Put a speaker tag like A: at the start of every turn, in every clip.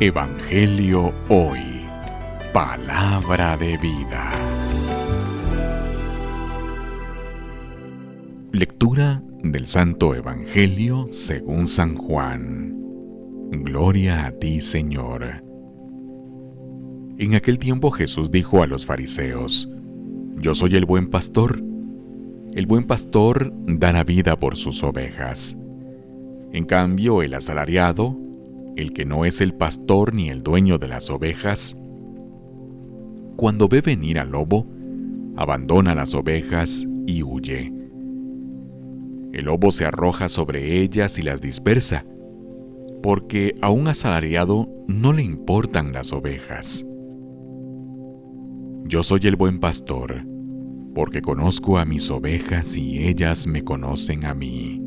A: Evangelio Hoy. Palabra de vida. Lectura del Santo Evangelio según San Juan. Gloria a ti, Señor. En aquel tiempo Jesús dijo a los fariseos, Yo soy el buen pastor. El buen pastor da la vida por sus ovejas. En cambio, el asalariado, el que no es el pastor ni el dueño de las ovejas, cuando ve venir al lobo, abandona las ovejas y huye. El lobo se arroja sobre ellas y las dispersa, porque a un asalariado no le importan las ovejas. Yo soy el buen pastor, porque conozco a mis ovejas y ellas me conocen a mí.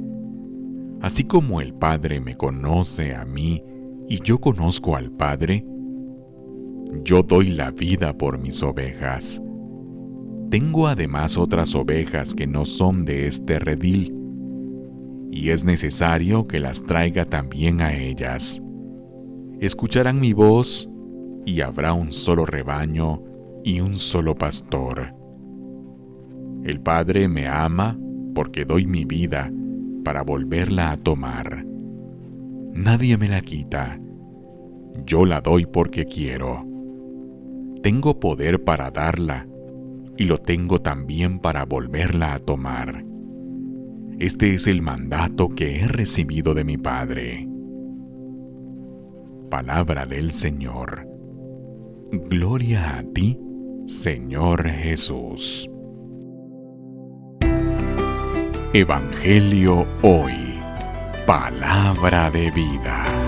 A: Así como el Padre me conoce a mí y yo conozco al Padre, yo doy la vida por mis ovejas. Tengo además otras ovejas que no son de este redil, y es necesario que las traiga también a ellas. Escucharán mi voz, y habrá un solo rebaño y un solo pastor. El Padre me ama porque doy mi vida para volverla a tomar. Nadie me la quita. Yo la doy porque quiero. Tengo poder para darla y lo tengo también para volverla a tomar. Este es el mandato que he recibido de mi Padre. Palabra del Señor. Gloria a ti, Señor Jesús. Evangelio hoy. Palabra de vida.